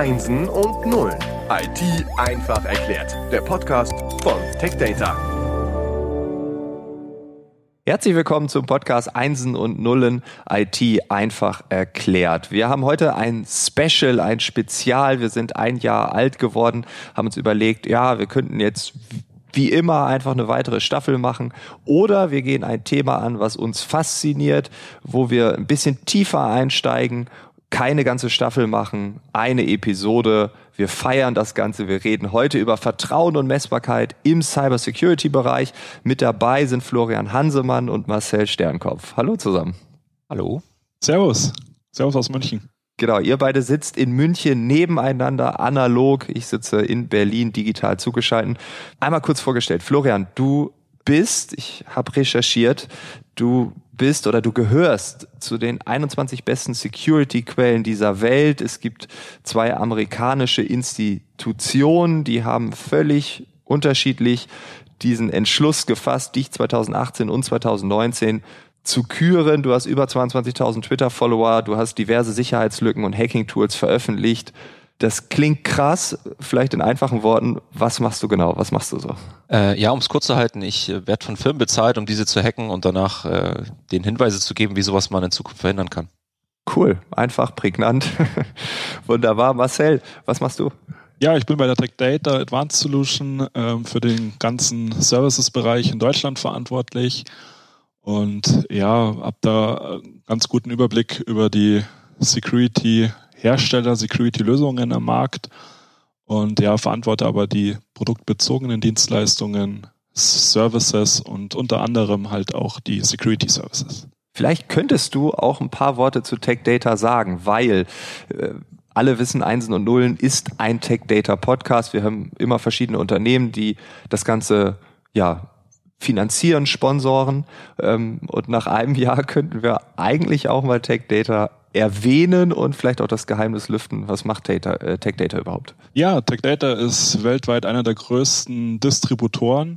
Einsen und Nullen. IT einfach erklärt. Der Podcast von TechData. Herzlich willkommen zum Podcast Einsen und Nullen IT einfach erklärt. Wir haben heute ein Special, ein Spezial. Wir sind ein Jahr alt geworden, haben uns überlegt, ja, wir könnten jetzt wie immer einfach eine weitere Staffel machen oder wir gehen ein Thema an, was uns fasziniert, wo wir ein bisschen tiefer einsteigen, keine ganze Staffel machen, eine Episode. Wir feiern das Ganze. Wir reden heute über Vertrauen und Messbarkeit im Cybersecurity-Bereich. Mit dabei sind Florian Hansemann und Marcel Sternkopf. Hallo zusammen. Hallo. Servus. Servus aus München. Genau, ihr beide sitzt in München nebeneinander, analog. Ich sitze in Berlin, digital zugeschaltet. Einmal kurz vorgestellt. Florian, du bist, ich habe recherchiert, du bist oder du gehörst zu den 21 besten Security-Quellen dieser Welt. Es gibt zwei amerikanische Institutionen, die haben völlig unterschiedlich diesen Entschluss gefasst, dich 2018 und 2019 zu küren. Du hast über 22.000 Twitter-Follower, du hast diverse Sicherheitslücken und Hacking-Tools veröffentlicht. Das klingt krass, vielleicht in einfachen Worten. Was machst du genau? Was machst du so? Äh, ja, um es kurz zu halten, ich äh, werde von Firmen bezahlt, um diese zu hacken und danach äh, den Hinweise zu geben, wie sowas man in Zukunft verhindern kann. Cool, einfach, prägnant. Wunderbar. Marcel, was machst du? Ja, ich bin bei der Tech Data Advanced Solution ähm, für den ganzen Services-Bereich in Deutschland verantwortlich und ja, habe da einen ganz guten Überblick über die Security-Hersteller, Security-Lösungen am Markt und ja, verantworte aber die produktbezogenen Dienstleistungen, Services und unter anderem halt auch die Security Services. Vielleicht könntest du auch ein paar Worte zu Tech Data sagen, weil äh, alle wissen, Einsen und Nullen ist ein Tech Data Podcast. Wir haben immer verschiedene Unternehmen, die das Ganze ja finanzieren, sponsoren. Ähm, und nach einem Jahr könnten wir eigentlich auch mal Tech Data erwähnen und vielleicht auch das Geheimnis lüften. Was macht Data, äh, Tech Data überhaupt? Ja, Tech Data ist weltweit einer der größten Distributoren.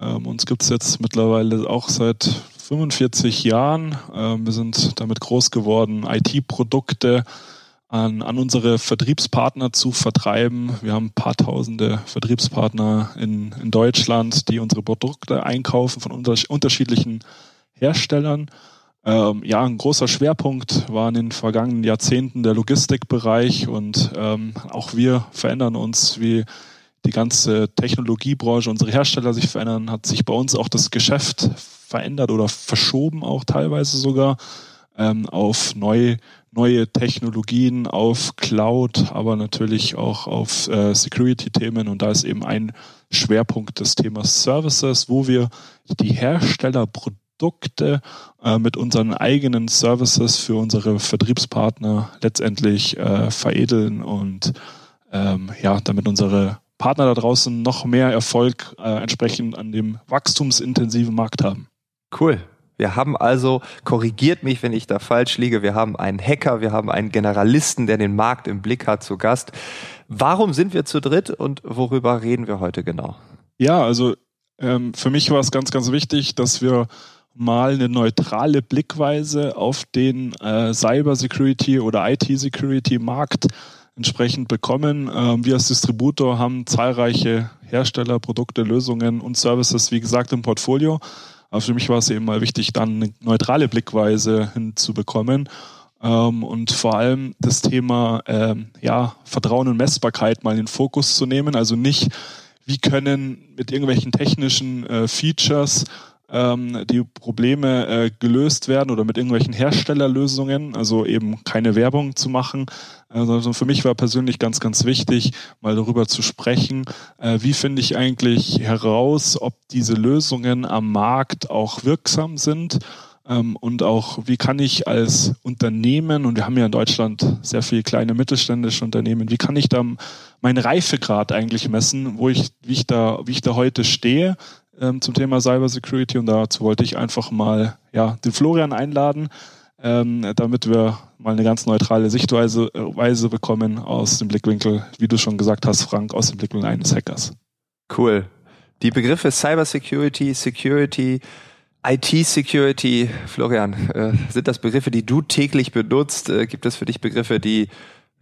Ähm, uns gibt es jetzt mittlerweile auch seit 45 Jahren. Ähm, wir sind damit groß geworden, IT-Produkte an, an unsere Vertriebspartner zu vertreiben. Wir haben ein paar tausende Vertriebspartner in, in Deutschland, die unsere Produkte einkaufen von unter, unterschiedlichen Herstellern. Ähm, ja, ein großer Schwerpunkt war in den vergangenen Jahrzehnten der Logistikbereich und ähm, auch wir verändern uns, wie die ganze Technologiebranche, unsere Hersteller sich verändern, hat sich bei uns auch das Geschäft verändert oder verschoben auch teilweise sogar ähm, auf neue neue Technologien, auf Cloud, aber natürlich auch auf äh, Security-Themen. Und da ist eben ein Schwerpunkt des Themas Services, wo wir die Herstellerprodukte äh, mit unseren eigenen Services für unsere Vertriebspartner letztendlich äh, veredeln und ähm, ja, damit unsere Partner da draußen noch mehr Erfolg äh, entsprechend an dem wachstumsintensiven Markt haben. Cool. Wir haben also, korrigiert mich, wenn ich da falsch liege, wir haben einen Hacker, wir haben einen Generalisten, der den Markt im Blick hat, zu Gast. Warum sind wir zu dritt und worüber reden wir heute genau? Ja, also ähm, für mich war es ganz, ganz wichtig, dass wir mal eine neutrale Blickweise auf den äh, Cybersecurity oder IT-Security-Markt entsprechend bekommen. Ähm, wir als Distributor haben zahlreiche Hersteller, Produkte, Lösungen und Services, wie gesagt, im Portfolio. Aber für mich war es eben mal wichtig, dann eine neutrale Blickweise hinzubekommen. Ähm, und vor allem das Thema ähm, ja, Vertrauen und Messbarkeit mal in den Fokus zu nehmen. Also nicht, wie können mit irgendwelchen technischen äh, Features ähm, die Probleme äh, gelöst werden oder mit irgendwelchen Herstellerlösungen, also eben keine Werbung zu machen. Also für mich war persönlich ganz, ganz wichtig, mal darüber zu sprechen, äh, wie finde ich eigentlich heraus, ob diese Lösungen am Markt auch wirksam sind ähm, und auch, wie kann ich als Unternehmen, und wir haben ja in Deutschland sehr viele kleine mittelständische Unternehmen, wie kann ich da meinen Reifegrad eigentlich messen, wo ich, wie ich da, wie ich da heute stehe ähm, zum Thema Cybersecurity und dazu wollte ich einfach mal ja, den Florian einladen, ähm, damit wir mal eine ganz neutrale Sichtweise äh, Weise bekommen aus dem Blickwinkel, wie du schon gesagt hast, Frank, aus dem Blickwinkel eines Hackers. Cool. Die Begriffe Cybersecurity, Security, IT-Security, Florian, äh, sind das Begriffe, die du täglich benutzt? Äh, gibt es für dich Begriffe, die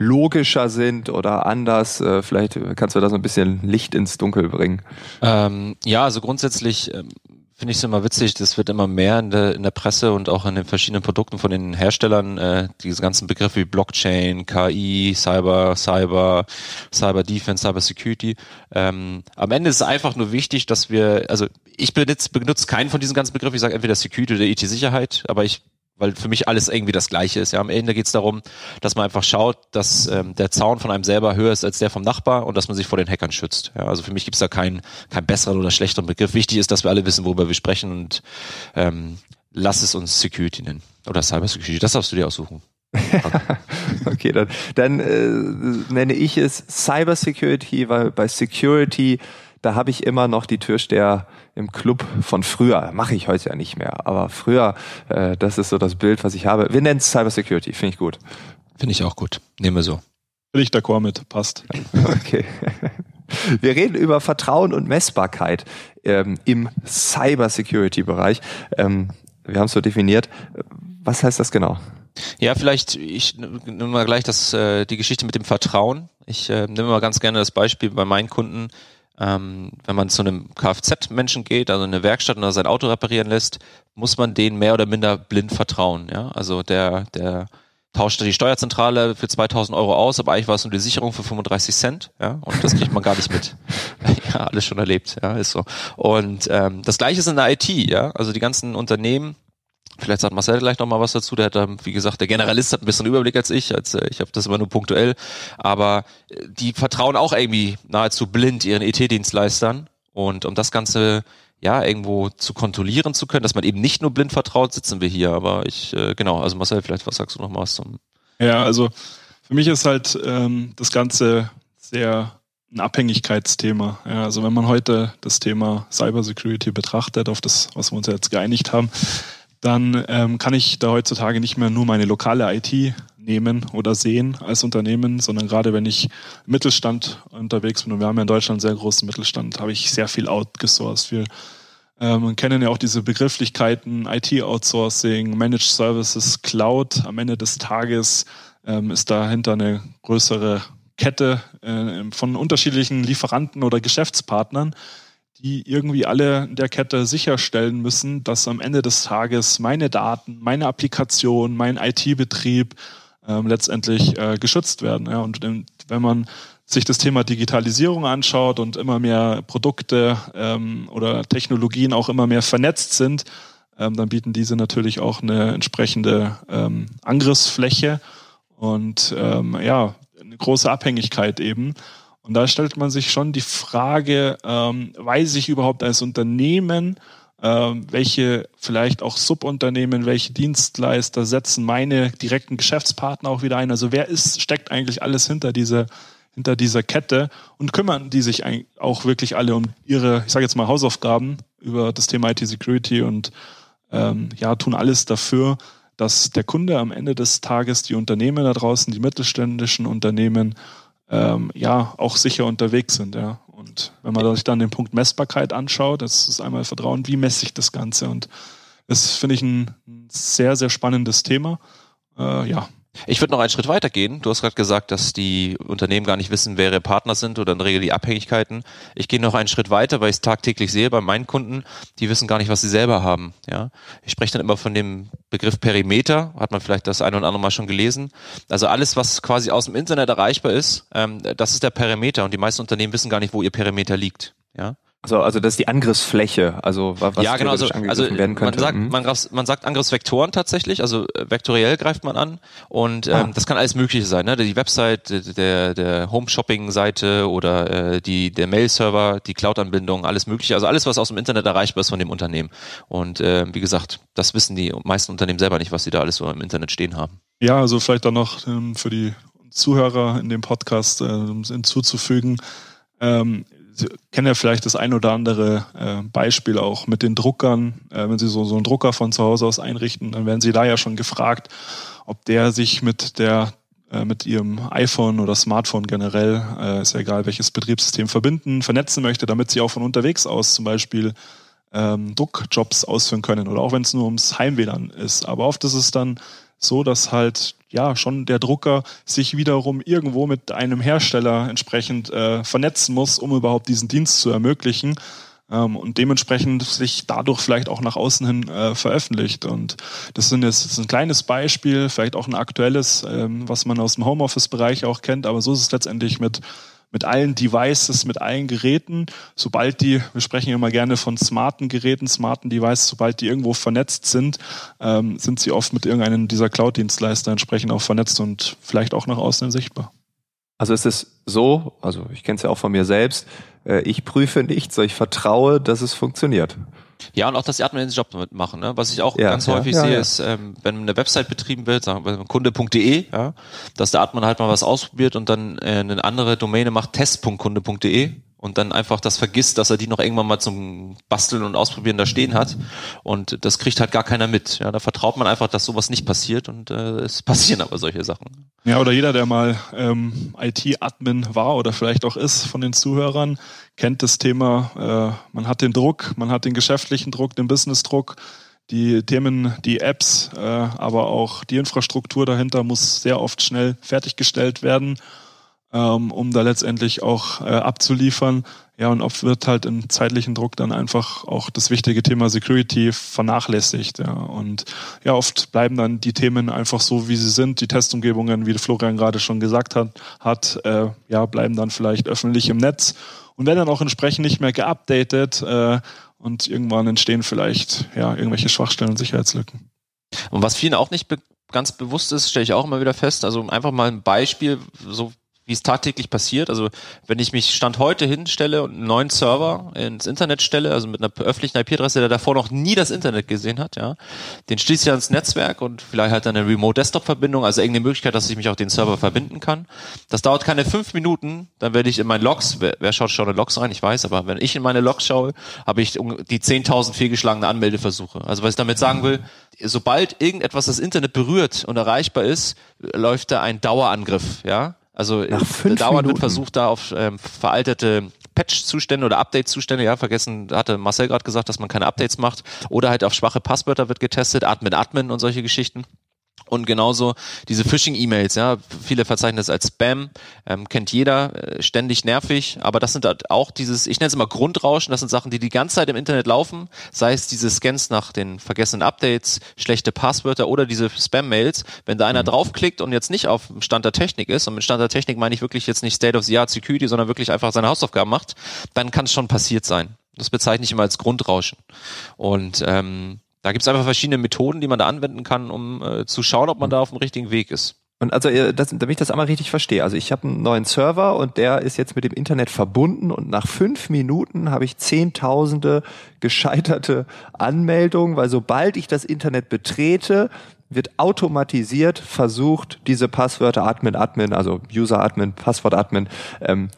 logischer sind oder anders? Äh, vielleicht kannst du da so ein bisschen Licht ins Dunkel bringen. Ähm, ja, also grundsätzlich ähm, finde ich es immer witzig, das wird immer mehr in der, in der Presse und auch in den verschiedenen Produkten von den Herstellern, äh, diese ganzen Begriffe wie Blockchain, KI, Cyber, Cyber, Cyber Defense, Cyber Security. Ähm, am Ende ist es einfach nur wichtig, dass wir, also ich benutze, benutze keinen von diesen ganzen Begriffen, ich sage entweder Security oder IT-Sicherheit, aber ich weil für mich alles irgendwie das Gleiche ist. Ja, am Ende geht es darum, dass man einfach schaut, dass ähm, der Zaun von einem selber höher ist als der vom Nachbar und dass man sich vor den Hackern schützt. Ja, also für mich gibt es da keinen keinen besseren oder schlechteren Begriff. Wichtig ist, dass wir alle wissen, worüber wir sprechen und ähm, lass es uns Security nennen oder Cyber Security. Das darfst du dir aussuchen. Okay, okay dann, dann äh, nenne ich es Cyber Security, weil bei Security da habe ich immer noch die Türsteher im Club von früher. Mache ich heute ja nicht mehr. Aber früher, äh, das ist so das Bild, was ich habe. Wir nennen es Cybersecurity, finde ich gut. Finde ich auch gut. Nehmen wir so. Bin ich d'accord mit, passt. Okay. Wir reden über Vertrauen und Messbarkeit ähm, im Cybersecurity-Bereich. Ähm, wir haben es so definiert. Was heißt das genau? Ja, vielleicht, ich nehme mal gleich das, äh, die Geschichte mit dem Vertrauen. Ich äh, nehme mal ganz gerne das Beispiel bei meinen Kunden ähm, wenn man zu einem Kfz-Menschen geht, also in eine Werkstatt und sein Auto reparieren lässt, muss man denen mehr oder minder blind vertrauen. Ja? Also der, der tauscht die Steuerzentrale für 2000 Euro aus, aber eigentlich war es nur die Sicherung für 35 Cent, ja, und das kriegt man gar nicht mit. ja, alles schon erlebt, ja, ist so. Und ähm, das Gleiche ist in der IT, ja, also die ganzen Unternehmen, Vielleicht sagt Marcel gleich noch mal was dazu. Der hat, wie gesagt, der Generalist hat ein bisschen Überblick als ich. Als, äh, ich habe das immer nur punktuell. Aber äh, die vertrauen auch irgendwie nahezu blind ihren ET-Dienstleistern. Und um das Ganze ja irgendwo zu kontrollieren zu können, dass man eben nicht nur blind vertraut, sitzen wir hier. Aber ich, äh, genau, also Marcel, vielleicht was sagst du noch mal was zum. Ja, also für mich ist halt ähm, das Ganze sehr ein Abhängigkeitsthema. Ja, also wenn man heute das Thema Cybersecurity betrachtet, auf das, was wir uns jetzt geeinigt haben, dann ähm, kann ich da heutzutage nicht mehr nur meine lokale IT nehmen oder sehen als Unternehmen, sondern gerade wenn ich Mittelstand unterwegs bin, und wir haben ja in Deutschland einen sehr großen Mittelstand, habe ich sehr viel outgesourced. Wir ähm, kennen ja auch diese Begrifflichkeiten IT-Outsourcing, Managed Services, Cloud. Am Ende des Tages ähm, ist dahinter eine größere Kette äh, von unterschiedlichen Lieferanten oder Geschäftspartnern, die irgendwie alle in der Kette sicherstellen müssen, dass am Ende des Tages meine Daten, meine Applikation, mein IT-Betrieb ähm, letztendlich äh, geschützt werden. Ja. Und wenn man sich das Thema Digitalisierung anschaut und immer mehr Produkte ähm, oder Technologien auch immer mehr vernetzt sind, ähm, dann bieten diese natürlich auch eine entsprechende ähm, Angriffsfläche und ähm, ja, eine große Abhängigkeit eben. Und da stellt man sich schon die Frage, ähm, weiß ich überhaupt als Unternehmen, ähm, welche vielleicht auch Subunternehmen, welche Dienstleister setzen meine direkten Geschäftspartner auch wieder ein? Also wer ist, steckt eigentlich alles hinter dieser, hinter dieser Kette und kümmern die sich auch wirklich alle um ihre, ich sage jetzt mal Hausaufgaben über das Thema IT-Security und ähm, ja, tun alles dafür, dass der Kunde am Ende des Tages die Unternehmen da draußen, die mittelständischen Unternehmen ähm, ja auch sicher unterwegs sind. Ja. Und wenn man sich dann den Punkt Messbarkeit anschaut, das ist einmal Vertrauen, wie messe ich das Ganze? Und das finde ich ein sehr, sehr spannendes Thema. Äh, ja, ich würde noch einen Schritt weiter gehen. Du hast gerade gesagt, dass die Unternehmen gar nicht wissen, wer ihre Partner sind oder in der Regel die Abhängigkeiten. Ich gehe noch einen Schritt weiter, weil ich es tagtäglich sehe bei meinen Kunden, die wissen gar nicht, was sie selber haben. Ja, ich spreche dann immer von dem Begriff Perimeter, hat man vielleicht das ein oder andere Mal schon gelesen. Also alles, was quasi aus dem Internet erreichbar ist, ähm, das ist der Perimeter und die meisten Unternehmen wissen gar nicht, wo ihr Perimeter liegt. Ja. Also, also das ist die Angriffsfläche, also was ja, genau, also, also werden könnte. Man sagt, mhm. man, man, sagt Angriffsvektoren tatsächlich, also äh, vektoriell greift man an und ähm, ah. das kann alles Mögliche sein, ne? Die Website, der, der Home-Shopping-Seite oder äh, die, der Mail-Server, die Cloud-Anbindung, alles Mögliche, also alles, was aus dem Internet erreichbar ist von dem Unternehmen. Und äh, wie gesagt, das wissen die meisten Unternehmen selber nicht, was sie da alles so im Internet stehen haben. Ja, also vielleicht dann noch ähm, für die Zuhörer in dem Podcast äh, hinzuzufügen. Ähm, Sie kennen ja vielleicht das ein oder andere äh, Beispiel auch mit den Druckern. Äh, wenn Sie so, so einen Drucker von zu Hause aus einrichten, dann werden Sie da ja schon gefragt, ob der sich mit der äh, mit Ihrem iPhone oder Smartphone generell, äh, ist ja egal welches Betriebssystem, verbinden, vernetzen möchte, damit Sie auch von unterwegs aus zum Beispiel ähm, Druckjobs ausführen können oder auch wenn es nur ums Heimwählen ist. Aber oft ist es dann so, dass halt ja schon der Drucker sich wiederum irgendwo mit einem Hersteller entsprechend äh, vernetzen muss, um überhaupt diesen Dienst zu ermöglichen ähm, und dementsprechend sich dadurch vielleicht auch nach außen hin äh, veröffentlicht. Und das, sind jetzt, das ist ein kleines Beispiel, vielleicht auch ein aktuelles, ähm, was man aus dem Homeoffice-Bereich auch kennt, aber so ist es letztendlich mit mit allen Devices, mit allen Geräten, sobald die, wir sprechen immer gerne von smarten Geräten, smarten Devices, sobald die irgendwo vernetzt sind, ähm, sind sie oft mit irgendeinem dieser Cloud-Dienstleister entsprechend auch vernetzt und vielleicht auch nach außen sichtbar. Also ist es so, also ich kenne es ja auch von mir selbst, äh, ich prüfe nichts, ich vertraue, dass es funktioniert. Ja, und auch, dass die Admin den Job damit machen. Ne? Was ich auch ja, ganz ja, häufig ja, sehe, ist, ähm, wenn eine Website betrieben wird, sagen wir kunde.de, ja, dass der Admin halt mal was ausprobiert und dann äh, eine andere Domäne macht, test.kunde.de und dann einfach das vergisst, dass er die noch irgendwann mal zum Basteln und Ausprobieren da stehen hat. Und das kriegt halt gar keiner mit. Ja, da vertraut man einfach, dass sowas nicht passiert und äh, es passieren aber solche Sachen. Ja, oder jeder, der mal ähm, IT-Admin war oder vielleicht auch ist von den Zuhörern, kennt das Thema, äh, man hat den Druck, man hat den geschäftlichen Druck, den Business-Druck, die Themen, die Apps, äh, aber auch die Infrastruktur dahinter muss sehr oft schnell fertiggestellt werden ähm, um da letztendlich auch äh, abzuliefern. Ja, und oft wird halt im zeitlichen Druck dann einfach auch das wichtige Thema Security vernachlässigt. Ja. Und ja, oft bleiben dann die Themen einfach so, wie sie sind. Die Testumgebungen, wie Florian gerade schon gesagt hat, hat äh, ja, bleiben dann vielleicht öffentlich im Netz und werden dann auch entsprechend nicht mehr geupdatet äh, und irgendwann entstehen vielleicht ja, irgendwelche Schwachstellen und Sicherheitslücken. Und was vielen auch nicht be ganz bewusst ist, stelle ich auch immer wieder fest, also einfach mal ein Beispiel, so wie es tagtäglich passiert. Also wenn ich mich Stand heute hinstelle und einen neuen Server ins Internet stelle, also mit einer öffentlichen IP-Adresse, der davor noch nie das Internet gesehen hat, ja, den schließe ich ans Netzwerk und vielleicht halt eine Remote-Desktop-Verbindung, also irgendeine Möglichkeit, dass ich mich auf den Server verbinden kann. Das dauert keine fünf Minuten, dann werde ich in meinen Logs, wer, wer schaut schon in Logs rein, ich weiß, aber wenn ich in meine Logs schaue, habe ich die 10.000 fehlgeschlagene Anmeldeversuche. Also was ich damit sagen will, sobald irgendetwas das Internet berührt und erreichbar ist, läuft da ein Dauerangriff, ja. Also Nach fünf dauernd Minuten. wird versucht, da auf ähm, veraltete Patch-Zustände oder Update-Zustände, ja, vergessen, hatte Marcel gerade gesagt, dass man keine Updates macht. Oder halt auf schwache Passwörter wird getestet, Admin, Admin und solche Geschichten. Und genauso diese Phishing-E-Mails, ja, viele verzeichnen das als Spam, ähm, kennt jeder, äh, ständig nervig, aber das sind halt auch dieses, ich nenne es immer Grundrauschen, das sind Sachen, die die ganze Zeit im Internet laufen, sei es diese Scans nach den vergessenen Updates, schlechte Passwörter oder diese Spam-Mails. Wenn da einer mhm. draufklickt und jetzt nicht auf Stand der Technik ist, und mit Stand der Technik meine ich wirklich jetzt nicht State of the Art Security, sondern wirklich einfach seine Hausaufgaben macht, dann kann es schon passiert sein. Das bezeichne ich immer als Grundrauschen. Und ähm, da gibt es einfach verschiedene Methoden, die man da anwenden kann, um äh, zu schauen, ob man da auf dem richtigen Weg ist. Und also, das, damit ich das einmal richtig verstehe. Also ich habe einen neuen Server und der ist jetzt mit dem Internet verbunden und nach fünf Minuten habe ich zehntausende gescheiterte Anmeldungen, weil sobald ich das Internet betrete, wird automatisiert versucht, diese Passwörter Admin, Admin, also User Admin, Passwort Admin, ähm,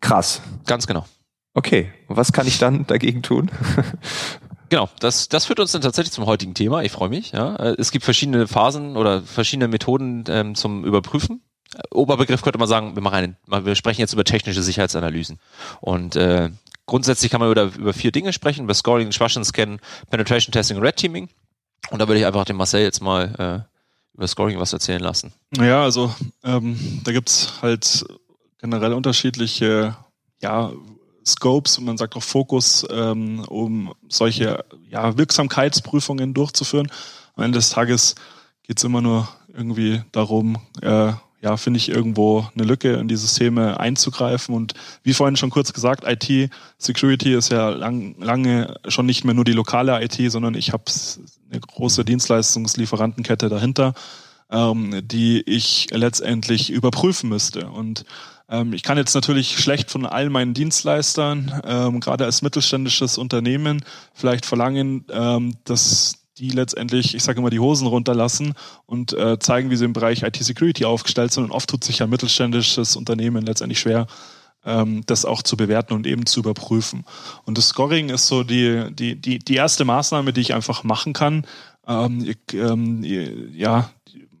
krass. Ganz genau. Okay, und was kann ich dann dagegen tun? Genau, das, das führt uns dann tatsächlich zum heutigen Thema. Ich freue mich. Ja. Äh, es gibt verschiedene Phasen oder verschiedene Methoden ähm, zum Überprüfen. Äh, Oberbegriff könnte man sagen, wir machen einen, wir sprechen jetzt über technische Sicherheitsanalysen. Und äh, grundsätzlich kann man über, über vier Dinge sprechen, über Scoring, Schwachstellen-Scan, Penetration Testing und Red Teaming. Und da würde ich einfach dem Marcel jetzt mal äh, über Scoring was erzählen lassen. Ja, also ähm, da gibt's halt generell unterschiedliche ja, Scopes, man sagt auch Fokus, ähm, um solche ja, Wirksamkeitsprüfungen durchzuführen. Am Ende des Tages geht es immer nur irgendwie darum, äh, ja, finde ich irgendwo eine Lücke in die Systeme einzugreifen. Und wie vorhin schon kurz gesagt, IT-Security ist ja lang, lange schon nicht mehr nur die lokale IT, sondern ich habe eine große Dienstleistungslieferantenkette dahinter, ähm, die ich letztendlich überprüfen müsste. Und ähm, ich kann jetzt natürlich schlecht von all meinen Dienstleistern, ähm, gerade als mittelständisches Unternehmen, vielleicht verlangen, ähm, dass die letztendlich, ich sage immer, die Hosen runterlassen und äh, zeigen, wie sie im Bereich IT-Security aufgestellt sind. Und oft tut sich ein mittelständisches Unternehmen letztendlich schwer, ähm, das auch zu bewerten und eben zu überprüfen. Und das Scoring ist so die, die, die, die erste Maßnahme, die ich einfach machen kann. Ähm, ich, ähm, ja,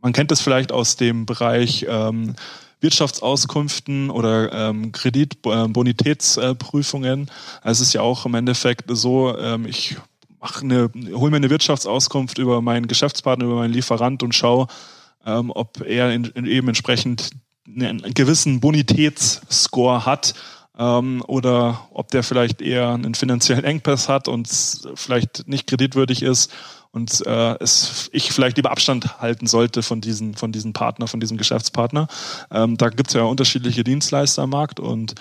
man kennt das vielleicht aus dem Bereich ähm, Wirtschaftsauskünften oder ähm, Kreditbonitätsprüfungen. Also es ist ja auch im Endeffekt so, ähm, ich mache eine, hole mir eine Wirtschaftsauskunft über meinen Geschäftspartner, über meinen Lieferant und schaue, ähm, ob er in, in eben entsprechend einen gewissen Bonitätsscore hat ähm, oder ob der vielleicht eher einen finanziellen Engpass hat und vielleicht nicht kreditwürdig ist und äh, es ich vielleicht lieber Abstand halten sollte von diesen von diesem Partner, von diesem Geschäftspartner. Ähm, da gibt es ja unterschiedliche Dienstleister am Markt und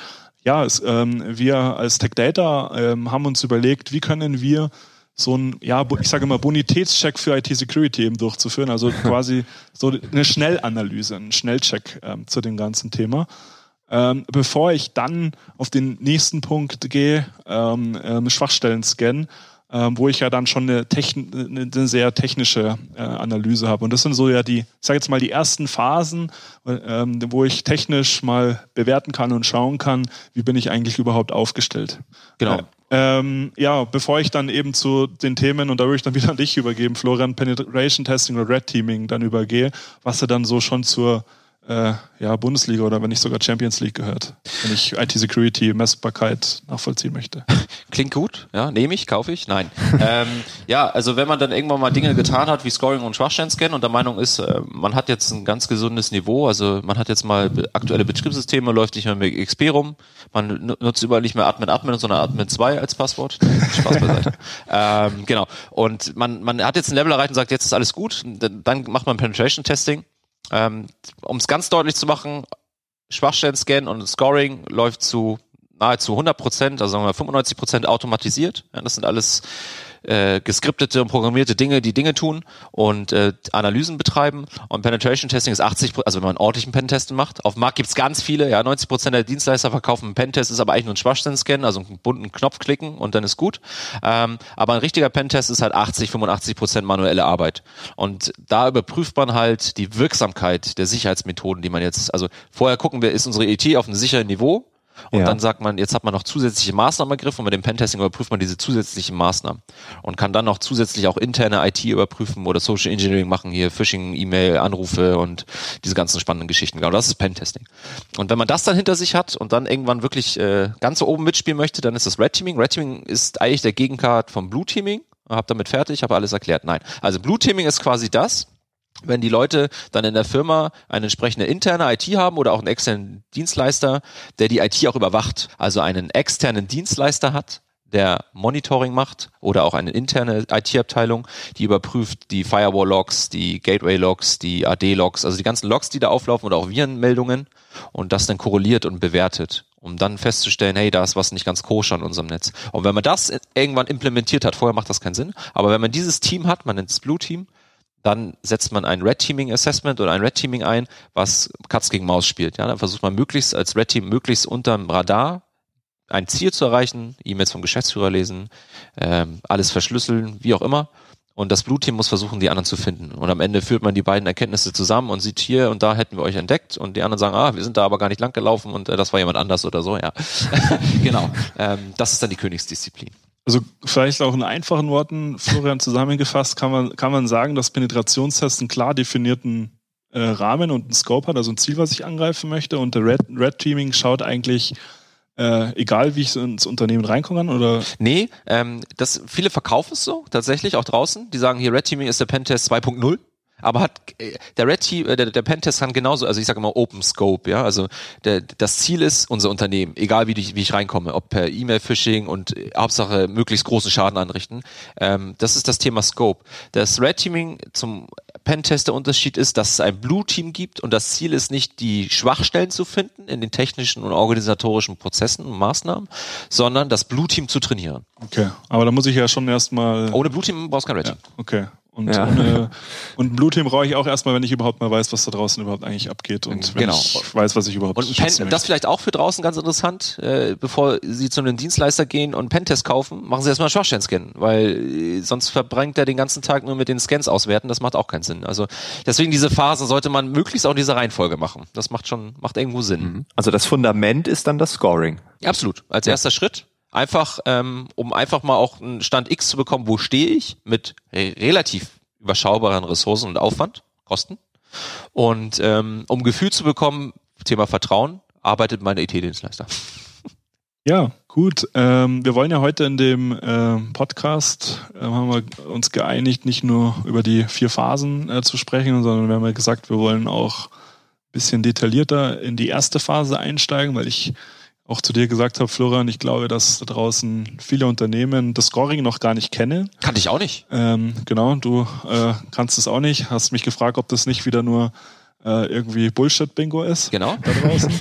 ja, es, ähm, wir als Tech Data ähm, haben uns überlegt, wie können wir so ein, ja, ich sage immer Bonitätscheck für IT-Security eben durchzuführen, also quasi so eine Schnellanalyse, einen Schnellcheck ähm, zu dem ganzen Thema. Ähm, bevor ich dann auf den nächsten Punkt gehe, ähm, ähm, Schwachstellen scannen, ähm, wo ich ja dann schon eine, Techn eine sehr technische äh, Analyse habe. Und das sind so ja die, ich sage jetzt mal, die ersten Phasen, ähm, wo ich technisch mal bewerten kann und schauen kann, wie bin ich eigentlich überhaupt aufgestellt. Genau. Äh, ähm, ja, bevor ich dann eben zu den Themen, und da würde ich dann wieder an dich übergeben, Florian, Penetration Testing oder Red Teaming dann übergehe, was er dann so schon zur äh, ja, Bundesliga oder wenn nicht sogar Champions League gehört, wenn ich IT-Security, Messbarkeit nachvollziehen möchte. Klingt gut, ja, nehme ich, kaufe ich, nein. ähm, ja, also wenn man dann irgendwann mal Dinge getan hat wie Scoring und Schwachstellen-Scan und der Meinung ist, äh, man hat jetzt ein ganz gesundes Niveau, also man hat jetzt mal aktuelle Betriebssysteme, läuft nicht mehr mit XP rum, man nutzt überall nicht mehr Admin Admin, sondern Admin 2 als Passwort. Spaß beiseite. ähm, genau. Und man, man hat jetzt ein Level erreicht und sagt, jetzt ist alles gut, dann macht man Penetration-Testing ähm, um es ganz deutlich zu machen, Schwachstellen-Scan und Scoring läuft zu nahezu 100 Prozent, also sagen wir 95 Prozent automatisiert. Ja, das sind alles äh, geskriptete und programmierte Dinge, die Dinge tun und äh, Analysen betreiben. Und Penetration Testing ist 80%, also wenn man ordentlichen Pentest macht. Auf dem Markt gibt's ganz viele, ja, 90 Prozent der Dienstleister verkaufen einen Pentest, ist aber eigentlich nur ein Schwachstellen-Scan, also einen bunten Knopf klicken und dann ist gut. Ähm, aber ein richtiger Pentest ist halt 80, 85 Prozent manuelle Arbeit. Und da überprüft man halt die Wirksamkeit der Sicherheitsmethoden, die man jetzt, also vorher gucken wir, ist unsere ET auf einem sicheren Niveau? Und ja. dann sagt man, jetzt hat man noch zusätzliche Maßnahmen ergriffen und mit dem Pentesting überprüft man diese zusätzlichen Maßnahmen und kann dann noch zusätzlich auch interne IT überprüfen oder Social Engineering machen, hier Phishing, E-Mail, Anrufe und diese ganzen spannenden Geschichten. Genau, das ist Pentesting. Und wenn man das dann hinter sich hat und dann irgendwann wirklich äh, ganz oben mitspielen möchte, dann ist das Red Teaming. Red Teaming ist eigentlich der Gegenkart vom Blue Teaming. Hab damit fertig, habe alles erklärt. Nein. Also Blue Teaming ist quasi das, wenn die Leute dann in der Firma eine entsprechende interne IT haben oder auch einen externen Dienstleister, der die IT auch überwacht, also einen externen Dienstleister hat, der Monitoring macht oder auch eine interne IT-Abteilung, die überprüft die Firewall-Logs, die Gateway-Logs, die AD-Logs, also die ganzen Logs, die da auflaufen oder auch Virenmeldungen und das dann korreliert und bewertet, um dann festzustellen, hey, da ist was nicht ganz koscher in unserem Netz. Und wenn man das irgendwann implementiert hat, vorher macht das keinen Sinn, aber wenn man dieses Team hat, man nennt es Blue Team, dann setzt man ein Red Teaming Assessment oder ein Red Teaming ein, was Katz gegen Maus spielt. Ja, dann versucht man möglichst als Red Team möglichst unterm Radar ein Ziel zu erreichen, E-Mails vom Geschäftsführer lesen, ähm, alles verschlüsseln, wie auch immer. Und das Blue Team muss versuchen, die anderen zu finden. Und am Ende führt man die beiden Erkenntnisse zusammen und sieht hier und da hätten wir euch entdeckt. Und die anderen sagen, ah, wir sind da aber gar nicht lang gelaufen und äh, das war jemand anders oder so. Ja, genau. Ähm, das ist dann die Königsdisziplin. Also vielleicht auch in einfachen Worten, Florian, zusammengefasst kann man, kann man sagen, dass Penetrationstests einen klar definierten äh, Rahmen und einen Scope hat, also ein Ziel, was ich angreifen möchte. Und der Red, Red Teaming schaut eigentlich äh, egal wie ich ins Unternehmen reinkommen kann oder? Nee, ähm, das, viele verkaufen es so, tatsächlich, auch draußen. Die sagen hier, Red Teaming ist der Pentest 2.0. Aber hat äh, der Red Team, äh, der, der Pentest kann genauso, also ich sage immer Open Scope, ja. Also der, das Ziel ist unser Unternehmen, egal wie, die, wie ich reinkomme, ob per E-Mail-Phishing und äh, Hauptsache möglichst großen Schaden anrichten. Ähm, das ist das Thema Scope. Das Red Teaming zum Pentest der Unterschied ist, dass es ein Blue Team gibt und das Ziel ist nicht, die Schwachstellen zu finden in den technischen und organisatorischen Prozessen und Maßnahmen, sondern das Blue Team zu trainieren. Okay, aber da muss ich ja schon erstmal. Ohne Blue Team brauchst du kein Red Team. Ja, okay. Und, ja. ohne, und Blutteam brauche ich auch erstmal, wenn ich überhaupt mal weiß, was da draußen überhaupt eigentlich abgeht und wenn genau. ich weiß, was ich überhaupt Und Pen, das vielleicht auch für draußen ganz interessant, äh, bevor Sie zu einem Dienstleister gehen und Pentest kaufen, machen Sie erstmal einen Schwachstellen-Scan, weil äh, sonst verbringt er den ganzen Tag nur mit den Scans auswerten, das macht auch keinen Sinn. Also deswegen diese Phase sollte man möglichst auch in dieser Reihenfolge machen. Das macht schon, macht irgendwo Sinn. Mhm. Also das Fundament ist dann das Scoring. Absolut. Als ja. erster Schritt einfach, ähm, um einfach mal auch einen Stand X zu bekommen, wo stehe ich mit relativ überschaubaren Ressourcen und Aufwand, Kosten. Und ähm, um Gefühl zu bekommen, Thema Vertrauen, arbeitet meine IT-Dienstleister. Ja, Gut, ähm, wir wollen ja heute in dem ähm, Podcast, äh, haben wir uns geeinigt, nicht nur über die vier Phasen äh, zu sprechen, sondern wir haben ja gesagt, wir wollen auch ein bisschen detaillierter in die erste Phase einsteigen, weil ich auch zu dir gesagt habe, Florian, ich glaube, dass da draußen viele Unternehmen das Scoring noch gar nicht kennen. Kannte ich auch nicht. Ähm, genau, du äh, kannst es auch nicht. Hast mich gefragt, ob das nicht wieder nur äh, irgendwie Bullshit-Bingo ist. Genau. Da draußen.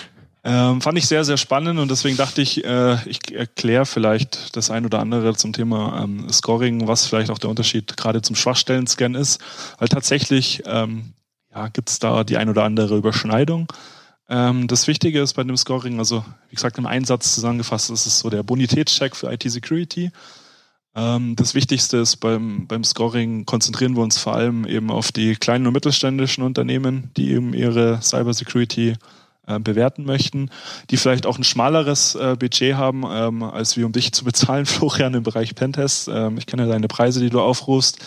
ähm, fand ich sehr, sehr spannend und deswegen dachte ich, äh, ich erkläre vielleicht das ein oder andere zum Thema ähm, Scoring, was vielleicht auch der Unterschied gerade zum Schwachstellen-Scan ist. Weil tatsächlich ähm, ja, gibt es da die ein oder andere Überschneidung. Ähm, das Wichtige ist bei dem Scoring, also wie gesagt, im Einsatz zusammengefasst ist es so der Bonitätscheck für IT-Security. Ähm, das Wichtigste ist beim, beim Scoring konzentrieren wir uns vor allem eben auf die kleinen und mittelständischen Unternehmen, die eben ihre Cybersecurity äh, bewerten möchten, die vielleicht auch ein schmaleres äh, Budget haben, ähm, als wir um dich zu bezahlen, Florian, im Bereich Pentest. Ähm, ich kenne ja deine Preise, die du aufrufst,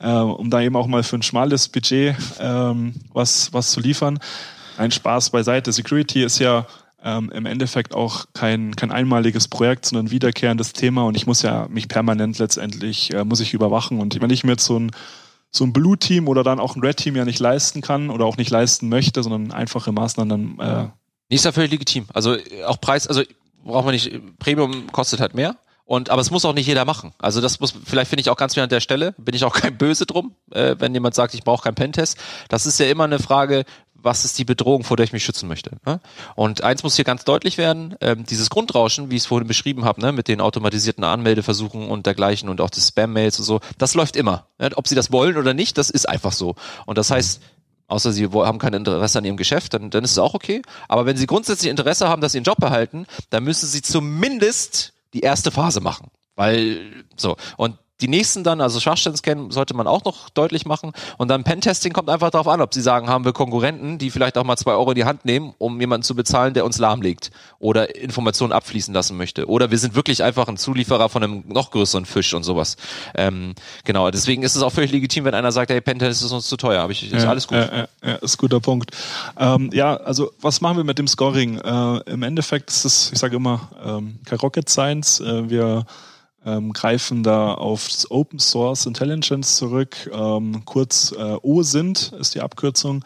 äh, um da eben auch mal für ein schmales Budget ähm, was, was zu liefern ein Spaß beiseite. Security ist ja ähm, im Endeffekt auch kein, kein einmaliges Projekt, sondern ein wiederkehrendes Thema und ich muss ja mich permanent letztendlich, äh, muss ich überwachen und wenn ich mir jetzt so ein so ein Blue-Team oder dann auch ein Red-Team ja nicht leisten kann oder auch nicht leisten möchte, sondern einfache Maßnahmen dann. Äh ist ja völlig legitim. Also auch Preis, also braucht man nicht, Premium kostet halt mehr. Und aber es muss auch nicht jeder machen. Also das muss, vielleicht finde ich auch ganz wieder an der Stelle, bin ich auch kein Böse drum, äh, wenn jemand sagt, ich brauche keinen Pentest. Das ist ja immer eine Frage, was ist die Bedrohung, vor der ich mich schützen möchte. Ne? Und eins muss hier ganz deutlich werden, ähm, dieses Grundrauschen, wie ich es vorhin beschrieben habe, ne, mit den automatisierten Anmeldeversuchen und dergleichen und auch des Spam-Mails und so, das läuft immer. Ne? Ob sie das wollen oder nicht, das ist einfach so. Und das heißt, außer sie haben kein Interesse an ihrem Geschäft, dann, dann ist es auch okay. Aber wenn sie grundsätzlich Interesse haben, dass sie ihren Job behalten, dann müssen sie zumindest die erste Phase machen. Weil, so. Und die nächsten dann, also Schwachstellen-Scan sollte man auch noch deutlich machen. Und dann Pentesting kommt einfach darauf an, ob sie sagen, haben wir Konkurrenten, die vielleicht auch mal zwei Euro in die Hand nehmen, um jemanden zu bezahlen, der uns lahmlegt oder Informationen abfließen lassen möchte. Oder wir sind wirklich einfach ein Zulieferer von einem noch größeren Fisch und sowas. Ähm, genau, deswegen ist es auch völlig legitim, wenn einer sagt, hey, Pentest ist uns zu teuer. Aber ich, ist ja, alles gut. Ja, ja, ist guter Punkt. Ähm, ja, also was machen wir mit dem Scoring? Äh, Im Endeffekt ist es, ich sage immer, ähm, kein Rocket Science. Äh, wir ähm, greifen da aufs Open Source Intelligence zurück. Ähm, kurz äh, OSINT ist die Abkürzung.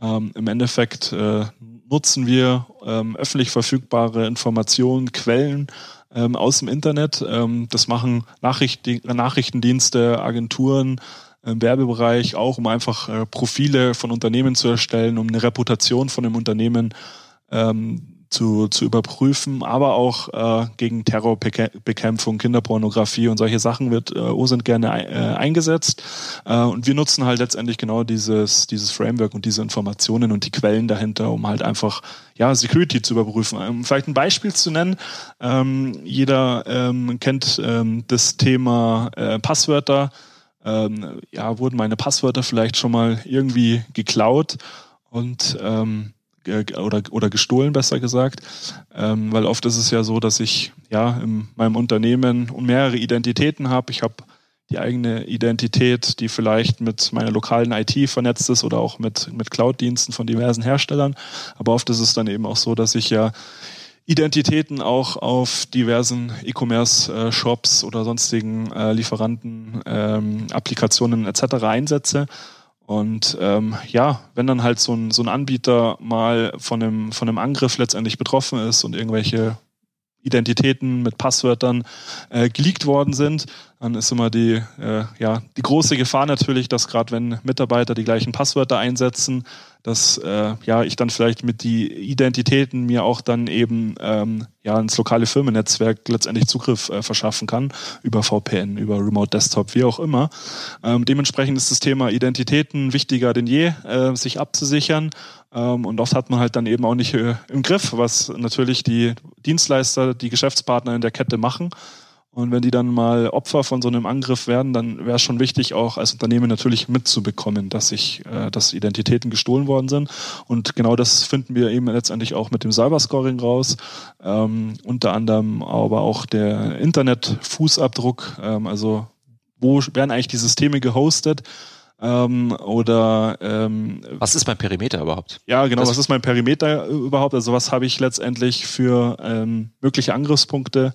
Ähm, Im Endeffekt äh, nutzen wir ähm, öffentlich verfügbare Informationen, Quellen ähm, aus dem Internet. Ähm, das machen Nachrichten, Nachrichtendienste, Agenturen, im Werbebereich auch, um einfach äh, Profile von Unternehmen zu erstellen, um eine Reputation von einem Unternehmen ähm, zu, zu überprüfen, aber auch äh, gegen Terrorbekämpfung, Kinderpornografie und solche Sachen wird äh, OSINT gerne äh, eingesetzt. Äh, und wir nutzen halt letztendlich genau dieses, dieses Framework und diese Informationen und die Quellen dahinter, um halt einfach ja, Security zu überprüfen. Um vielleicht ein Beispiel zu nennen, ähm, jeder ähm, kennt ähm, das Thema äh, Passwörter. Ähm, ja, wurden meine Passwörter vielleicht schon mal irgendwie geklaut und ähm, oder, oder gestohlen, besser gesagt. Ähm, weil oft ist es ja so, dass ich ja in meinem Unternehmen mehrere Identitäten habe. Ich habe die eigene Identität, die vielleicht mit meiner lokalen IT vernetzt ist oder auch mit, mit Cloud-Diensten von diversen Herstellern. Aber oft ist es dann eben auch so, dass ich ja Identitäten auch auf diversen E-Commerce-Shops oder sonstigen äh, Lieferanten, ähm, Applikationen etc. einsetze. Und ähm, ja, wenn dann halt so ein, so ein Anbieter mal von einem, von einem Angriff letztendlich betroffen ist und irgendwelche Identitäten mit Passwörtern äh, geleakt worden sind, dann ist immer die, äh, ja, die große Gefahr natürlich, dass gerade wenn Mitarbeiter die gleichen Passwörter einsetzen, dass äh, ja ich dann vielleicht mit die Identitäten mir auch dann eben ähm, ja ins lokale Firmennetzwerk letztendlich Zugriff äh, verschaffen kann über VPN, über Remote Desktop, wie auch immer. Ähm, dementsprechend ist das Thema Identitäten wichtiger denn je, äh, sich abzusichern. Ähm, und oft hat man halt dann eben auch nicht äh, im Griff, was natürlich die Dienstleister, die Geschäftspartner in der Kette machen. Und wenn die dann mal Opfer von so einem Angriff werden, dann wäre es schon wichtig, auch als Unternehmen natürlich mitzubekommen, dass sich, äh, dass Identitäten gestohlen worden sind. Und genau das finden wir eben letztendlich auch mit dem Cyberscoring raus. Ähm, unter anderem aber auch der Internet-Fußabdruck, ähm, also wo werden eigentlich die Systeme gehostet? Ähm, oder ähm, Was ist mein Perimeter überhaupt? ja, genau, Das- was ist mein Perimeter überhaupt? Also was habe ich letztendlich für ähm, mögliche Angriffspunkte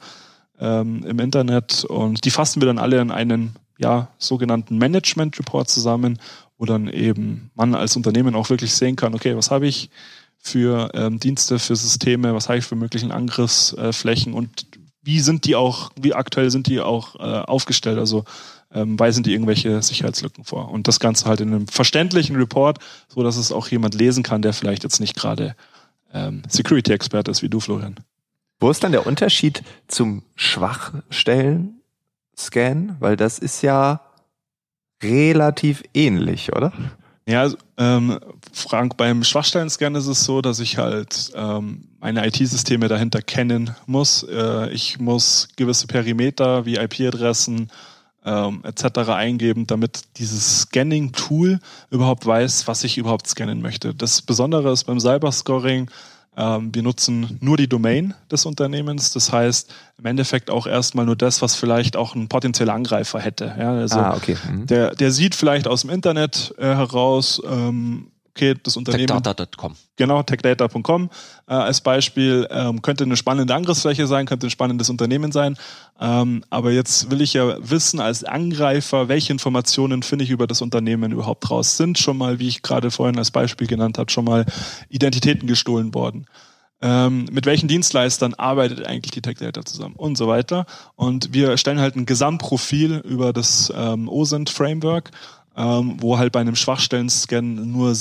ähm, im Internet? Und die fassen wir dann alle in einen ja, sogenannten Management Report zusammen, wo dann eben man als Unternehmen auch wirklich sehen kann, okay, was habe ich für ähm, Dienste, für Systeme, was habe ich für möglichen Angriffsflächen und wie sind die auch, wie aktuell sind die auch äh, aufgestellt? Also ähm, weisen die irgendwelche Sicherheitslücken vor? Und das Ganze halt in einem verständlichen Report, so dass es auch jemand lesen kann, der vielleicht jetzt nicht gerade ähm, Security-Experte ist wie du, Florian. Wo ist dann der Unterschied zum Schwachstellen-Scan? Weil das ist ja relativ ähnlich, oder? Ja, also, ähm, Frank, beim Schwachstellen-Scan ist es so, dass ich halt ähm, meine IT-Systeme dahinter kennen muss. Äh, ich muss gewisse Perimeter wie IP-Adressen ähm, etc. eingeben, damit dieses Scanning-Tool überhaupt weiß, was ich überhaupt scannen möchte. Das Besondere ist beim Cyberscoring, wir nutzen nur die Domain des Unternehmens. Das heißt, im Endeffekt auch erstmal nur das, was vielleicht auch ein potenzieller Angreifer hätte. Ja, also ah, okay. Mhm. der, der sieht vielleicht aus dem Internet äh, heraus, ähm, okay, das Unternehmen, Techdata.com. genau, techdata.com äh, als Beispiel, ähm, könnte eine spannende Angriffsfläche sein, könnte ein spannendes Unternehmen sein. Ähm, aber jetzt will ich ja wissen als Angreifer, welche Informationen finde ich über das Unternehmen überhaupt raus. Sind schon mal, wie ich gerade vorhin als Beispiel genannt habe, schon mal Identitäten gestohlen worden. Ähm, mit welchen Dienstleistern arbeitet eigentlich die Tech Data zusammen und so weiter. Und wir stellen halt ein Gesamtprofil über das ähm, OSINT Framework, ähm, wo halt bei einem Schwachstellen-Scan nur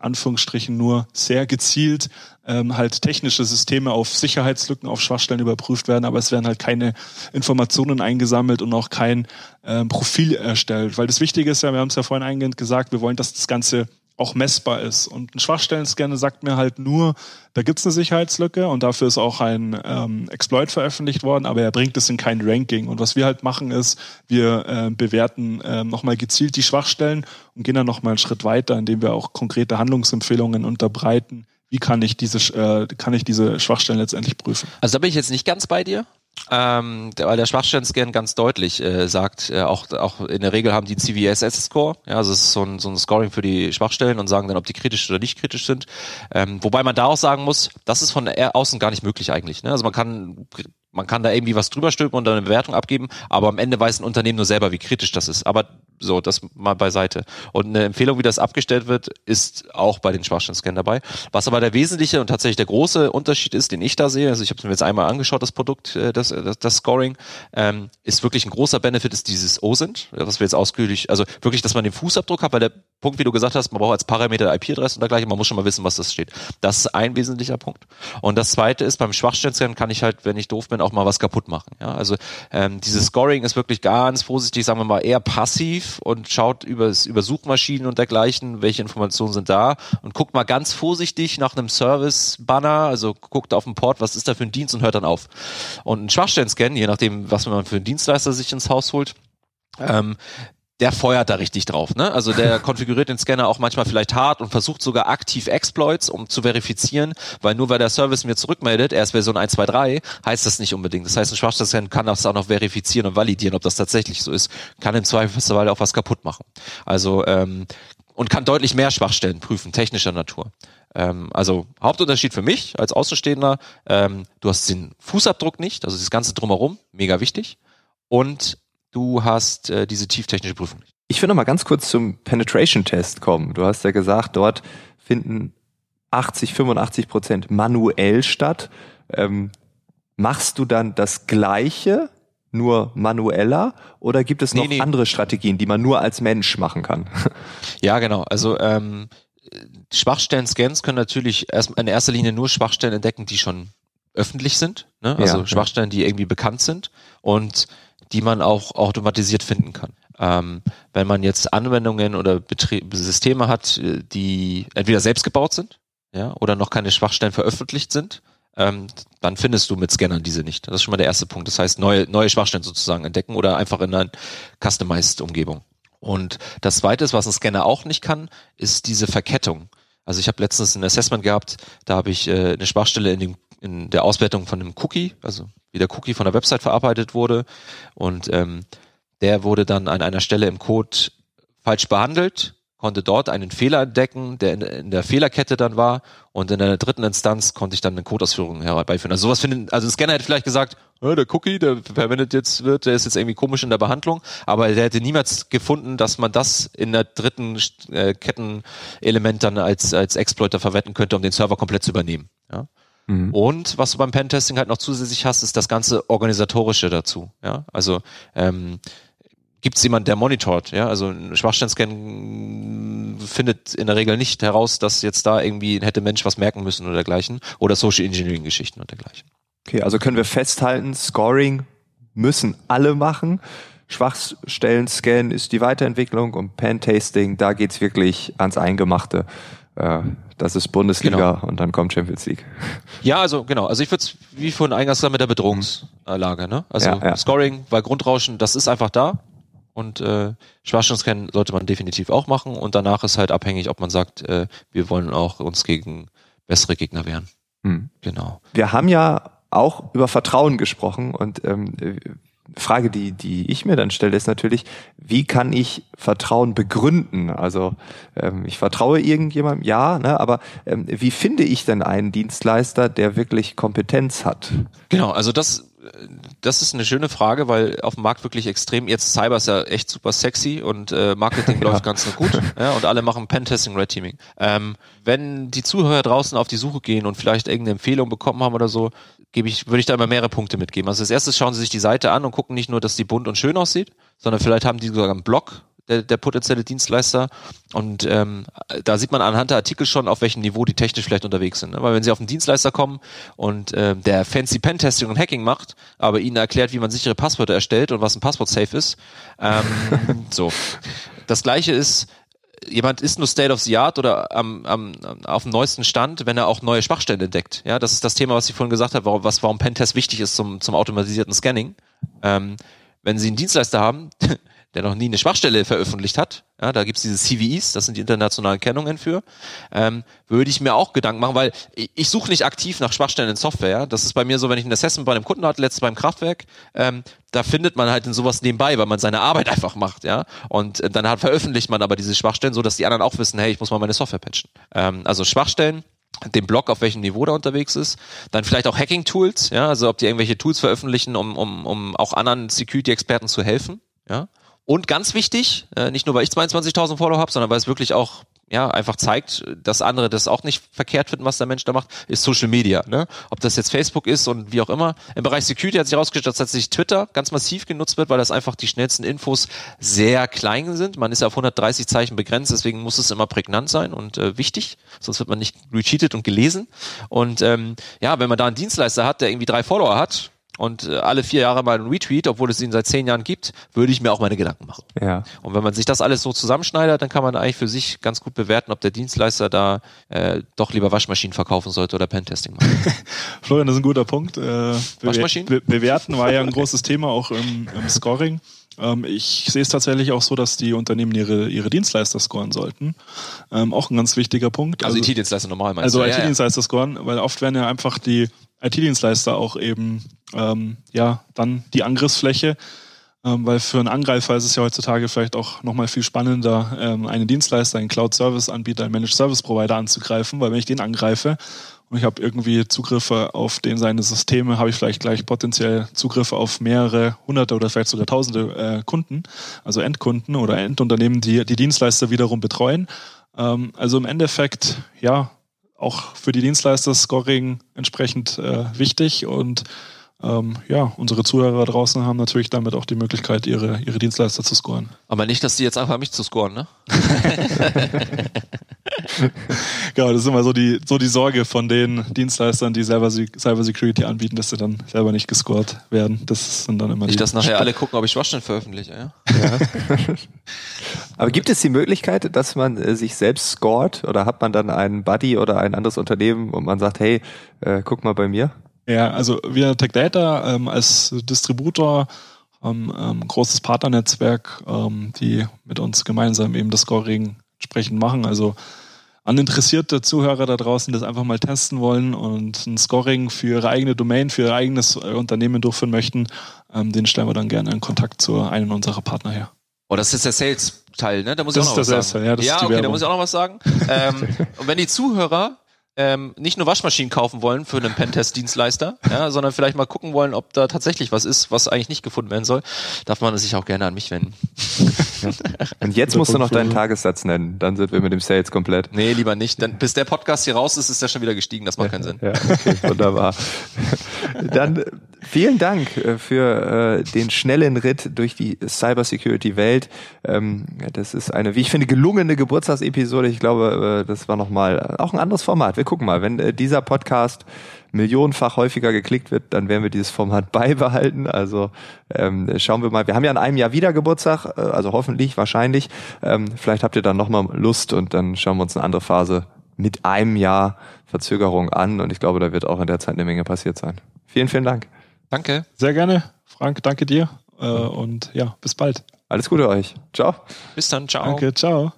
Anführungsstrichen nur sehr gezielt ähm, halt technische Systeme auf Sicherheitslücken, auf Schwachstellen überprüft werden, aber es werden halt keine Informationen eingesammelt und auch kein ähm, Profil erstellt. Weil das Wichtige ist ja, wir haben es ja vorhin eingehend gesagt, wir wollen, dass das Ganze auch messbar ist. Und ein Schwachstellen-Scanner sagt mir halt nur, da gibt's eine Sicherheitslücke und dafür ist auch ein ähm, Exploit veröffentlicht worden, aber er bringt es in kein Ranking. Und was wir halt machen ist, wir äh, bewerten äh, nochmal gezielt die Schwachstellen und gehen dann nochmal einen Schritt weiter, indem wir auch konkrete Handlungsempfehlungen unterbreiten. Wie kann ich diese, äh, kann ich diese Schwachstellen letztendlich prüfen? Also da bin ich jetzt nicht ganz bei dir. Ähm, weil der Schwachstellen-Scan ganz deutlich äh, sagt, äh, auch, auch in der Regel haben die CVSS-Score, ja, also es ist so ein, so ein Scoring für die Schwachstellen und sagen dann, ob die kritisch oder nicht kritisch sind. Ähm, wobei man da auch sagen muss, das ist von außen gar nicht möglich eigentlich. Ne? Also man kann man kann da irgendwie was drüber stülpen und dann eine Bewertung abgeben, aber am Ende weiß ein Unternehmen nur selber, wie kritisch das ist. Aber so, das mal beiseite. Und eine Empfehlung, wie das abgestellt wird, ist auch bei den Schwachstellen-Scan dabei. Was aber der wesentliche und tatsächlich der große Unterschied ist, den ich da sehe, also ich habe es mir jetzt einmal angeschaut, das Produkt, äh, das, das, das Scoring, ähm, ist wirklich ein großer Benefit, ist dieses OSINT, was wir jetzt ausführlich, also wirklich, dass man den Fußabdruck hat, weil der Punkt, wie du gesagt hast, man braucht als Parameter IP-Adresse und dergleichen, man muss schon mal wissen, was das steht. Das ist ein wesentlicher Punkt. Und das zweite ist, beim Schwachstellen kann ich halt, wenn ich doof bin, auch mal was kaputt machen. Ja, also ähm, dieses Scoring ist wirklich ganz vorsichtig, sagen wir mal, eher passiv und schaut über, über Suchmaschinen und dergleichen, welche Informationen sind da und guckt mal ganz vorsichtig nach einem Service-Banner, also guckt auf den Port, was ist da für ein Dienst und hört dann auf. Und ein Schwachstellen-Scan, je nachdem, was man für einen Dienstleister sich ins Haus holt, ähm, der feuert da richtig drauf. Ne? Also der konfiguriert den Scanner auch manchmal vielleicht hart und versucht sogar aktiv Exploits, um zu verifizieren, weil nur weil der Service mir zurückmeldet, er ist Version 123, heißt das nicht unbedingt. Das heißt, ein Schwachstellen kann das auch noch verifizieren und validieren, ob das tatsächlich so ist. Kann im Zweifelsfall auch was kaputt machen. Also ähm, und kann deutlich mehr Schwachstellen prüfen, technischer Natur. Ähm, also Hauptunterschied für mich als Außenstehender, ähm, du hast den Fußabdruck nicht, also das ganze drumherum, mega wichtig. Und du hast äh, diese tieftechnische Prüfung nicht. Ich will noch mal ganz kurz zum Penetration-Test kommen. Du hast ja gesagt, dort finden 80, 85 Prozent manuell statt. Ähm, machst du dann das Gleiche, nur manueller, oder gibt es noch Nee, nee. andere Strategien, die man nur als Mensch machen kann? Ja, genau. Also ähm, Schwachstellen-Scans können natürlich erst in erster Linie nur Schwachstellen entdecken, die schon öffentlich sind. Ne? Also Ja, ja. Schwachstellen, die irgendwie bekannt sind und die man auch automatisiert finden kann. Ähm, wenn man jetzt Anwendungen oder Betrie Systeme hat, die entweder selbst gebaut sind, ja, oder noch keine Schwachstellen veröffentlicht sind, ähm, dann findest du mit Scannern diese nicht. Das ist schon mal der erste Punkt. Das heißt, neue, neue Schwachstellen sozusagen entdecken oder einfach in einer customized Umgebung. Und das zweite ist, was ein Scanner auch nicht kann, ist diese Verkettung. Also ich habe letztens ein Assessment gehabt, da habe ich äh, eine Schwachstelle in, dem, in der Auswertung von einem Cookie, also wie der Cookie von der Website verarbeitet wurde. Und ähm, der wurde dann an einer Stelle im Code falsch behandelt, konnte dort einen Fehler entdecken, der in, in, der Fehlerkette dann war und in der dritten Instanz konnte ich dann eine Codeausführung herbeiführen. Also sowas finden, also ein Scanner hätte vielleicht gesagt, oh, der Cookie, der verwendet jetzt wird, der ist jetzt irgendwie komisch in der Behandlung, aber der hätte niemals gefunden, dass man das in der dritten äh, Kettenelement dann als als Exploiter verwenden könnte, um den Server komplett zu übernehmen. Ja? Mhm. Und was du beim Pentesting halt noch zusätzlich hast, ist das ganze organisatorische dazu. Ja, also ähm, gibt es jemanden, der monitort, ja, also ein Schwachstellenscan findet in der Regel nicht heraus, dass jetzt da irgendwie hätte Mensch was merken müssen oder dergleichen oder Social Engineering Geschichten und dergleichen. Okay, also können wir festhalten, Scoring müssen alle machen. Schwachstellen-Scan ist die Weiterentwicklung und Pen-Tasting, da geht's wirklich ans Eingemachte. Äh, das ist Bundesliga genau. und dann kommt Champions League. Ja, also genau. Also ich würde es wie vorhin eingangs sagen mit der Bedrohungslage. Ne? Also ja, ja. Scoring bei Grundrauschen, das ist einfach da. Und äh, Schwachstellen sollte man definitiv auch machen. Und danach ist halt abhängig, ob man sagt, äh, wir wollen auch uns gegen bessere Gegner wehren. Hm. Genau. Wir haben ja auch über Vertrauen gesprochen und ähm, Frage, die, die ich mir dann stelle, ist natürlich, wie kann ich Vertrauen begründen? Also ähm, ich vertraue irgendjemandem, ja, ne, aber ähm, wie finde ich denn einen Dienstleister, der wirklich Kompetenz hat? Genau, also das das ist eine schöne Frage, weil auf dem Markt wirklich extrem, jetzt Cyber ist ja echt super sexy und äh, Marketing läuft ganz gut ja, und alle machen Pentesting, Red Teaming. Ähm, wenn die Zuhörer draußen auf die Suche gehen und vielleicht irgendeine Empfehlung bekommen haben oder so, gebe ich, würde ich da immer mehrere Punkte mitgeben. Also als erstes schauen sie sich die Seite an und gucken nicht nur, dass die bunt und schön aussieht, sondern vielleicht haben die sogar einen Blog, der, der potenzielle Dienstleister. Und ähm, da sieht man anhand der Artikel schon, auf welchem Niveau die technisch vielleicht unterwegs sind. Ne? Weil wenn sie auf einen Dienstleister kommen und äh, der fancy Pentesting und Hacking macht, aber ihnen erklärt, wie man sichere Passwörter erstellt und was ein Passwort safe ist, ähm, so. Das gleiche ist, jemand ist nur State of the Art oder am, am, auf dem neuesten Stand, wenn er auch neue Schwachstellen entdeckt. Ja, das ist das Thema, was ich vorhin gesagt habe, warum, was, warum Pentest wichtig ist zum, zum automatisierten Scanning. Ähm, wenn Sie einen Dienstleister haben, der noch nie eine Schwachstelle veröffentlicht hat, ja, da gibt's diese CVEs, das sind die internationalen Kennungen für, ähm, würde ich mir auch Gedanken machen, weil ich, ich suche nicht aktiv nach Schwachstellen in Software. Das ist bei mir so, wenn ich ein Assessment bei einem Kunden hatte, letztes beim Kraftwerk, ähm, da findet man halt in sowas nebenbei, weil man seine Arbeit einfach macht, ja. Und äh, dann hat, veröffentlicht man aber diese Schwachstellen, so dass die anderen auch wissen, hey, ich muss mal meine Software patchen. Ähm, also Schwachstellen, den Blog, auf welchem Niveau da unterwegs ist. Dann vielleicht auch Hacking-Tools, ja, also ob die irgendwelche Tools veröffentlichen, um, um, um auch anderen Security-Experten zu helfen, ja. Und ganz wichtig, äh, nicht nur weil ich 22.000 Follower habe, sondern weil es wirklich auch ja einfach zeigt, dass andere das auch nicht verkehrt finden, was der Mensch da macht, ist Social Media. Ne? Ob das jetzt Facebook ist und wie auch immer. Im Bereich Security hat sich herausgestellt, dass tatsächlich Twitter ganz massiv genutzt wird, weil das einfach die schnellsten Infos sehr klein sind. Man ist ja auf 130 Zeichen begrenzt, deswegen muss es immer prägnant sein und äh, wichtig, sonst wird man nicht recheatet und gelesen. Und ähm, ja, wenn man da einen Dienstleister hat, der irgendwie drei Follower hat, und äh, alle vier Jahre mal ein Retweet, obwohl es ihn seit zehn Jahren gibt, würde ich mir auch meine Gedanken machen. Ja. Und wenn man sich das alles so zusammenschneidet, dann kann man eigentlich für sich ganz gut bewerten, ob der Dienstleister da äh, doch lieber Waschmaschinen verkaufen sollte oder Pentesting machen. Florian, das ist ein guter Punkt. Äh, Waschmaschinen? Be bewerten war ja ein großes Thema auch im, im Scoring. Ähm, ich sehe es tatsächlich auch so, dass die Unternehmen ihre, ihre Dienstleister scoren sollten. Ähm, auch ein ganz wichtiger Punkt. Also, also IT-Dienstleister normal meinst Also IT-Dienstleister scoren, weil oft werden ja einfach die IT-Dienstleister auch eben ähm, ja dann die Angriffsfläche, ähm, weil für einen Angreifer ist es ja heutzutage vielleicht auch nochmal viel spannender, ähm, einen Dienstleister, einen Cloud-Service-Anbieter, einen Managed-Service-Provider anzugreifen, weil wenn ich den angreife und ich habe irgendwie Zugriffe auf den seine Systeme, habe ich vielleicht gleich potenziell Zugriffe auf mehrere hunderte oder vielleicht sogar tausende äh, Kunden, also Endkunden oder Endunternehmen, die die Dienstleister wiederum betreuen. Ähm, also im Endeffekt, ja, auch für die Dienstleister Scoring entsprechend äh, wichtig. Und ähm, ja, unsere Zuhörer draußen haben natürlich damit auch die Möglichkeit, ihre, ihre Dienstleister zu scoren. Aber nicht, dass die jetzt einfach mich zu scoren, ne? genau, das ist immer so die, so die Sorge von den Dienstleistern, die selber Cyber Security anbieten, dass sie dann selber nicht gescored werden. Das sind dann immer nicht, dass nachher alle gucken, ob ich Schwachstellen veröffentliche, ja? ja. Aber gibt es die Möglichkeit, dass man äh, sich selbst scoret oder hat man dann einen Buddy oder ein anderes Unternehmen und man sagt, hey, äh, guck mal bei mir? Ja, also wir Tech Data ähm, als Distributor haben ähm, großes Partnernetzwerk, ähm, die mit uns gemeinsam eben das Scoring entsprechend machen. Also an interessierte Zuhörer da draußen, die das einfach mal testen wollen und ein Scoring für ihre eigene Domain, für ihr eigenes äh, Unternehmen durchführen möchten, ähm, den stellen wir dann gerne in Kontakt zu einem unserer Partner her. Oh, das ist der Sales-Teil, ne? Da muss Das ich auch noch ist was sagen. Erste, ja, ja okay, da Werbung. muss ich auch noch was sagen. ähm, und wenn die Zuhörer ähm, nicht nur Waschmaschinen kaufen wollen für einen Pentest-Dienstleister, ja, sondern vielleicht mal gucken wollen, ob da tatsächlich was ist, was eigentlich nicht gefunden werden soll, darf man sich auch gerne an mich wenden. Und jetzt musst du noch deinen Tagessatz nennen. Dann sind wir mit dem Sales komplett. Nee, lieber nicht. Denn bis der Podcast hier raus ist, ist der schon wieder gestiegen. Das macht keinen Sinn. Ja, okay, wunderbar. Dann äh, vielen Dank äh, für äh, den schnellen Ritt durch die Cybersecurity-Welt. Ähm, das ist eine, wie ich finde, gelungene Geburtstagsepisode. Ich glaube, äh, das war nochmal auch ein anderes Format. Wir gucken mal, wenn äh, dieser Podcast millionenfach häufiger geklickt wird, dann werden wir dieses Format beibehalten. Also ähm, schauen wir mal. Wir haben ja in einem Jahr wieder Geburtstag, äh, also hoffentlich, wahrscheinlich. Ähm, vielleicht habt ihr dann nochmal Lust und dann schauen wir uns eine andere Phase mit einem Jahr Verzögerung an. Und ich glaube, da wird auch in der Zeit eine Menge passiert sein. Vielen, vielen Dank. Danke. Sehr gerne. Frank, danke dir. Äh, und ja, bis bald. Alles Gute euch. Ciao. Bis dann. Ciao. Danke, ciao.